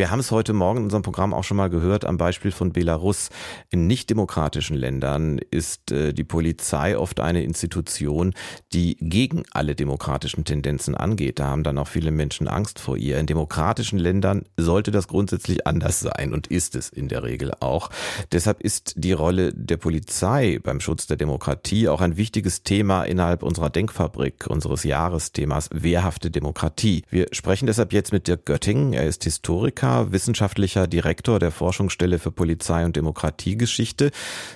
wir haben es heute Morgen in unserem Programm auch schon mal gehört am Beispiel von Belarus. In nichtdemokratischen Ländern ist äh, die Polizei oft eine Institution, die gegen alle demokratischen Tendenzen angeht. Da haben dann auch viele Menschen Angst vor ihr. In demokratischen Ländern sollte das grundsätzlich anders sein und ist es in der Regel auch. Deshalb ist die Rolle der Polizei beim Schutz der Demokratie auch ein wichtiges Thema innerhalb unserer Denkfabrik, unseres Jahresthemas Wehrhafte Demokratie. Wir sprechen deshalb jetzt mit Dirk Göttingen. Er ist Historiker wissenschaftlicher Direktor der Forschungsstelle für Polizei und Demokratiegeschichte,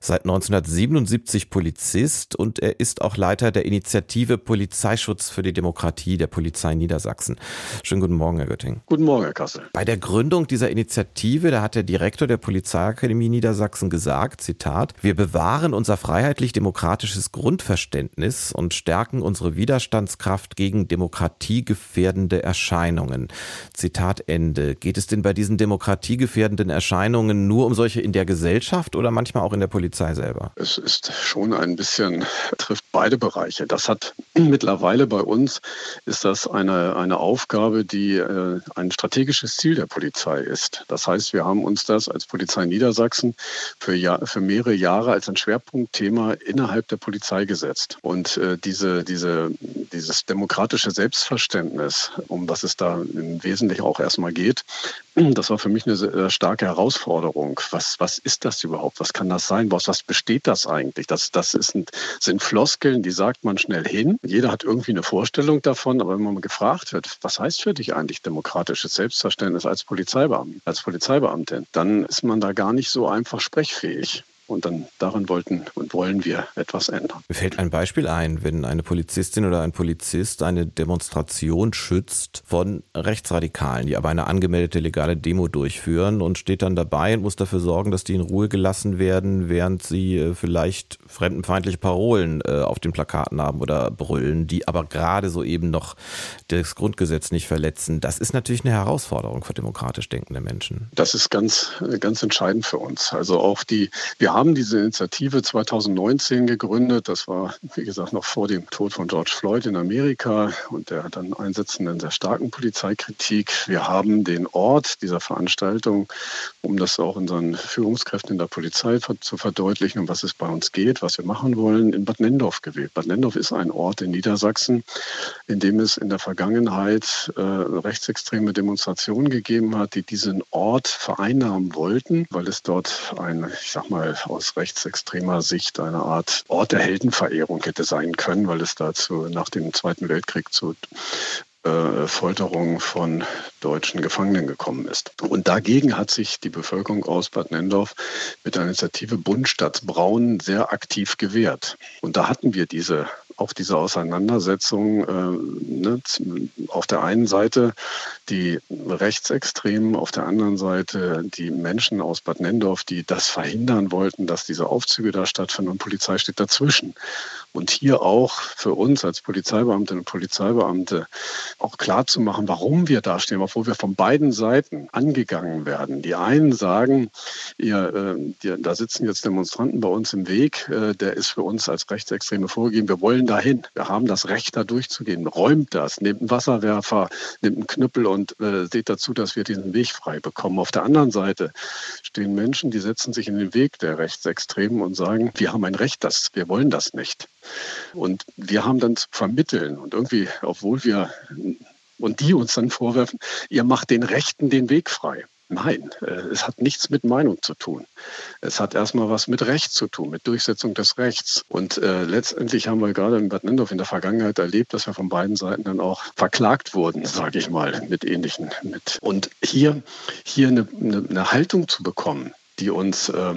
seit 1977 Polizist und er ist auch Leiter der Initiative Polizeischutz für die Demokratie der Polizei Niedersachsen. Schönen guten Morgen, Herr Götting. Guten Morgen, Herr Kassel. Bei der Gründung dieser Initiative, da hat der Direktor der Polizeiakademie Niedersachsen gesagt, Zitat, wir bewahren unser freiheitlich-demokratisches Grundverständnis und stärken unsere Widerstandskraft gegen demokratiegefährdende Erscheinungen. Zitat Ende. Geht es denn bei diesen demokratiegefährdenden Erscheinungen nur um solche in der Gesellschaft oder manchmal auch in der Polizei selber? Es ist schon ein bisschen, trifft beide Bereiche. Das hat mittlerweile bei uns, ist das eine, eine Aufgabe, die äh, ein strategisches Ziel der Polizei ist. Das heißt, wir haben uns das als Polizei Niedersachsen für, Jahr, für mehrere Jahre als ein Schwerpunktthema innerhalb der Polizei gesetzt. Und äh, diese, diese, dieses demokratische Selbstverständnis, um das es da im Wesentlichen auch erstmal geht, das war für mich eine sehr starke Herausforderung. Was, was ist das überhaupt? Was kann das sein? Was, was besteht das eigentlich? Das, das ist ein, sind Floskeln, die sagt man schnell hin. Jeder hat irgendwie eine Vorstellung davon, aber wenn man gefragt wird, was heißt für dich eigentlich demokratisches Selbstverständnis als Polizeibeamtin, als Polizeibeamtin, dann ist man da gar nicht so einfach sprechfähig. Und dann daran wollten und wollen wir etwas ändern. Mir fällt ein Beispiel ein, wenn eine Polizistin oder ein Polizist eine Demonstration schützt von Rechtsradikalen, die aber eine angemeldete legale Demo durchführen und steht dann dabei und muss dafür sorgen, dass die in Ruhe gelassen werden, während sie äh, vielleicht fremdenfeindliche Parolen äh, auf den Plakaten haben oder brüllen, die aber gerade so eben noch das Grundgesetz nicht verletzen. Das ist natürlich eine Herausforderung für demokratisch denkende Menschen. Das ist ganz, ganz entscheidend für uns. Also auch die, wir haben haben diese Initiative 2019 gegründet. Das war, wie gesagt, noch vor dem Tod von George Floyd in Amerika und der dann einsetzenden sehr starken Polizeikritik. Wir haben den Ort dieser Veranstaltung, um das auch unseren Führungskräften in der Polizei zu verdeutlichen, um was es bei uns geht, was wir machen wollen, in Bad Nendorf gewählt. Bad Nendorf ist ein Ort in Niedersachsen, in dem es in der Vergangenheit äh, rechtsextreme Demonstrationen gegeben hat, die diesen Ort vereinnahmen wollten, weil es dort ein, ich sag mal, aus rechtsextremer Sicht eine Art Ort der Heldenverehrung hätte sein können, weil es dazu nach dem Zweiten Weltkrieg zu äh, Folterung von deutschen Gefangenen gekommen ist. Und dagegen hat sich die Bevölkerung aus Bad Nendorf mit der Initiative Bund Stadt Braun sehr aktiv gewehrt. Und da hatten wir diese auch diese Auseinandersetzung äh, ne, auf der einen Seite die Rechtsextremen, auf der anderen Seite die Menschen aus Bad Nendorf, die das verhindern wollten, dass diese Aufzüge da stattfinden und Polizei steht dazwischen. Und hier auch für uns als Polizeibeamtinnen und Polizeibeamte auch klar zu machen, warum wir da stehen, obwohl wir von beiden Seiten angegangen werden. Die einen sagen, ihr, äh, da sitzen jetzt Demonstranten bei uns im Weg, äh, der ist für uns als Rechtsextreme vorgegeben. Wir wollen dahin. Wir haben das Recht, da durchzugehen. Räumt das, nehmt einen Wasserwerfer, nehmt einen Knüppel und äh, seht dazu, dass wir diesen Weg frei bekommen. Auf der anderen Seite stehen Menschen, die setzen sich in den Weg der Rechtsextremen und sagen, wir haben ein Recht, das, wir wollen das nicht. Und wir haben dann zu vermitteln und irgendwie, obwohl wir und die uns dann vorwerfen, ihr macht den Rechten den Weg frei. Nein, äh, es hat nichts mit Meinung zu tun. Es hat erstmal was mit Recht zu tun, mit Durchsetzung des Rechts. Und äh, letztendlich haben wir gerade in Bad Nendorf in der Vergangenheit erlebt, dass wir von beiden Seiten dann auch verklagt wurden, sage ich mal, mit ähnlichen. Mit. Und hier, hier eine, eine, eine Haltung zu bekommen, die uns, äh,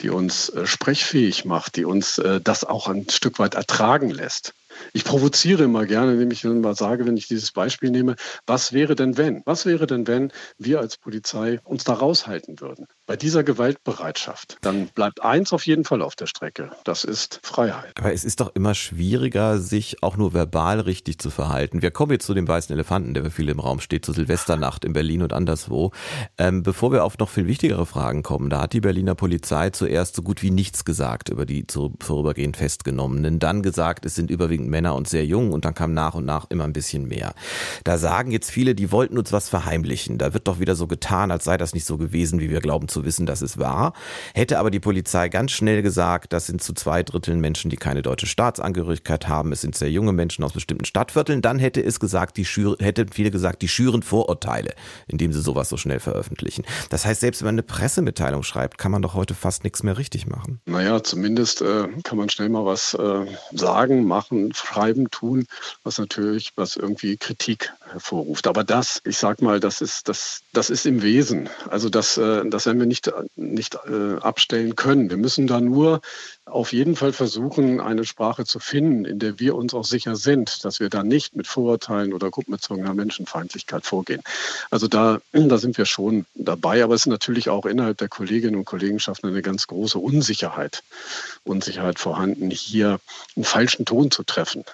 die uns äh, sprechfähig macht, die uns äh, das auch ein Stück weit ertragen lässt. Ich provoziere immer gerne, indem ich mal sage, wenn ich dieses Beispiel nehme, was wäre denn wenn? Was wäre denn, wenn wir als Polizei uns da raushalten würden? Bei dieser Gewaltbereitschaft, dann bleibt eins auf jeden Fall auf der Strecke. Das ist Freiheit. Aber es ist doch immer schwieriger, sich auch nur verbal richtig zu verhalten. Wir kommen jetzt zu dem weißen Elefanten, der für viele im Raum steht, zur Silvesternacht in Berlin und anderswo. Ähm, bevor wir auf noch viel wichtigere Fragen kommen, da hat die Berliner Polizei zuerst so gut wie nichts gesagt über die vorübergehend Festgenommenen. Dann gesagt, es sind überwiegend Männer und sehr jung und dann kam nach und nach immer ein bisschen mehr. Da sagen jetzt viele, die wollten uns was verheimlichen. Da wird doch wieder so getan, als sei das nicht so gewesen, wie wir glauben zu wissen, dass es war. Hätte aber die Polizei ganz schnell gesagt, das sind zu zwei Dritteln Menschen, die keine deutsche Staatsangehörigkeit haben, es sind sehr junge Menschen aus bestimmten Stadtvierteln, dann hätte es gesagt, die schür, hätte viele gesagt, die schüren Vorurteile, indem sie sowas so schnell veröffentlichen. Das heißt, selbst wenn man eine Pressemitteilung schreibt, kann man doch heute fast nichts mehr richtig machen. Naja, zumindest äh, kann man schnell mal was äh, sagen, machen, schreiben, tun, was natürlich, was irgendwie Kritik hervorruft. Aber das, ich sag mal, das ist, das, das ist im Wesen. Also das, äh, das werden wir nicht, nicht äh, abstellen können. Wir müssen da nur auf jeden Fall versuchen, eine Sprache zu finden, in der wir uns auch sicher sind, dass wir da nicht mit Vorurteilen oder gruppenbezogener Menschenfeindlichkeit vorgehen. Also da, da sind wir schon dabei, aber es ist natürlich auch innerhalb der Kolleginnen und Kollegenschaften eine ganz große Unsicherheit, Unsicherheit vorhanden, hier einen falschen Ton zu treffen.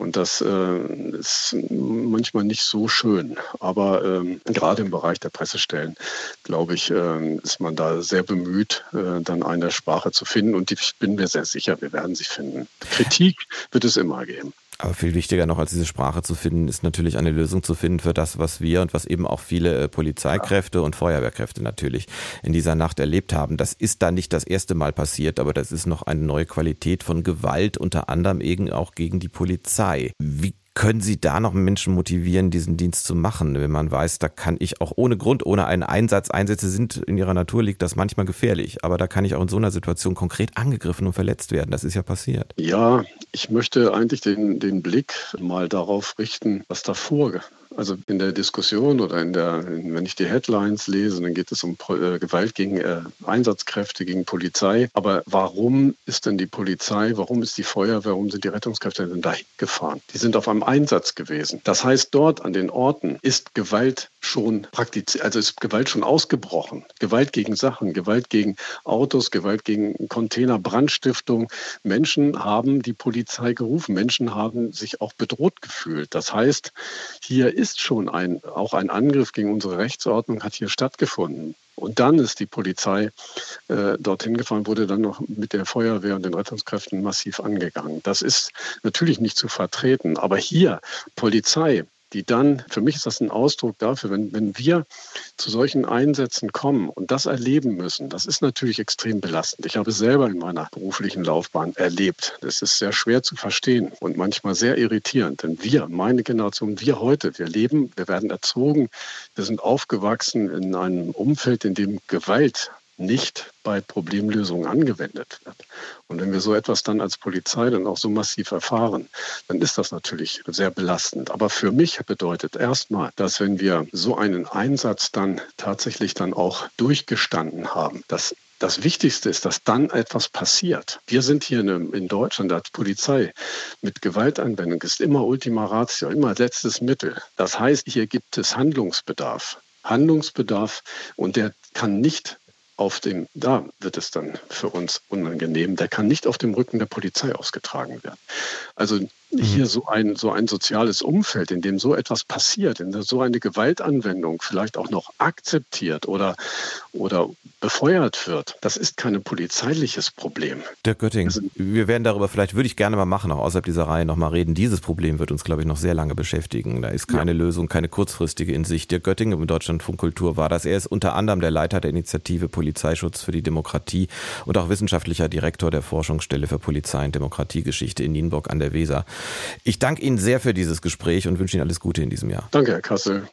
Und das äh, ist manchmal nicht so schön. Aber ähm, gerade im Bereich der Pressestellen, glaube ich, äh, ist man da sehr bemüht, äh, dann eine Sprache zu finden. Und ich bin mir sehr sicher, wir werden sie finden. Kritik wird es immer geben. Aber viel wichtiger noch als diese Sprache zu finden, ist natürlich eine Lösung zu finden für das, was wir und was eben auch viele äh, Polizeikräfte und Feuerwehrkräfte natürlich in dieser Nacht erlebt haben. Das ist da nicht das erste Mal passiert, aber das ist noch eine neue Qualität von Gewalt, unter anderem eben auch gegen die Polizei. Wie können Sie da noch Menschen motivieren, diesen Dienst zu machen, wenn man weiß, da kann ich auch ohne Grund, ohne einen Einsatz, Einsätze sind in ihrer Natur liegt das manchmal gefährlich, aber da kann ich auch in so einer Situation konkret angegriffen und verletzt werden. Das ist ja passiert. Ja, ich möchte eigentlich den, den Blick mal darauf richten, was davor also in der Diskussion oder in der, wenn ich die Headlines lese, dann geht es um äh, Gewalt gegen äh, Einsatzkräfte, gegen Polizei. Aber warum ist denn die Polizei, warum ist die Feuerwehr, warum sind die Rettungskräfte denn dahin gefahren? Die sind auf einem Einsatz gewesen. Das heißt, dort an den Orten ist Gewalt schon praktiziert, also ist Gewalt schon ausgebrochen. Gewalt gegen Sachen, Gewalt gegen Autos, Gewalt gegen Container, Brandstiftung. Menschen haben die Polizei gerufen. Menschen haben sich auch bedroht gefühlt. Das heißt, hier ist schon ein, auch ein Angriff gegen unsere Rechtsordnung hat hier stattgefunden. Und dann ist die Polizei äh, dorthin gefahren, wurde dann noch mit der Feuerwehr und den Rettungskräften massiv angegangen. Das ist natürlich nicht zu vertreten. Aber hier Polizei, die dann, für mich ist das ein Ausdruck dafür, wenn, wenn wir zu solchen Einsätzen kommen und das erleben müssen, das ist natürlich extrem belastend. Ich habe es selber in meiner beruflichen Laufbahn erlebt. Das ist sehr schwer zu verstehen und manchmal sehr irritierend. Denn wir, meine Generation, wir heute, wir leben, wir werden erzogen, wir sind aufgewachsen in einem Umfeld, in dem Gewalt nicht bei Problemlösungen angewendet wird. Und wenn wir so etwas dann als Polizei dann auch so massiv erfahren, dann ist das natürlich sehr belastend. Aber für mich bedeutet erstmal, dass wenn wir so einen Einsatz dann tatsächlich dann auch durchgestanden haben, dass das Wichtigste ist, dass dann etwas passiert. Wir sind hier in Deutschland als Polizei mit Gewaltanwendung ist immer Ultima Ratio, immer letztes Mittel. Das heißt, hier gibt es Handlungsbedarf. Handlungsbedarf und der kann nicht auf dem, da wird es dann für uns unangenehm, der kann nicht auf dem Rücken der Polizei ausgetragen werden. Also hier mhm. so ein, so ein soziales Umfeld, in dem so etwas passiert, in der so eine Gewaltanwendung vielleicht auch noch akzeptiert oder, oder befeuert wird, das ist kein polizeiliches Problem. Der Götting, also, wir werden darüber, vielleicht würde ich gerne mal machen, auch außerhalb dieser Reihe nochmal reden. Dieses Problem wird uns, glaube ich, noch sehr lange beschäftigen. Da ist keine ja. Lösung, keine kurzfristige in Sicht. Der Götting im Deutschlandfunk Kultur war das. Er ist unter anderem der Leiter der Initiative Polizeischutz für die Demokratie und auch wissenschaftlicher Direktor der Forschungsstelle für Polizei und Demokratiegeschichte in Nienburg an der Weser. Ich danke Ihnen sehr für dieses Gespräch und wünsche Ihnen alles Gute in diesem Jahr. Danke, Herr Kassel.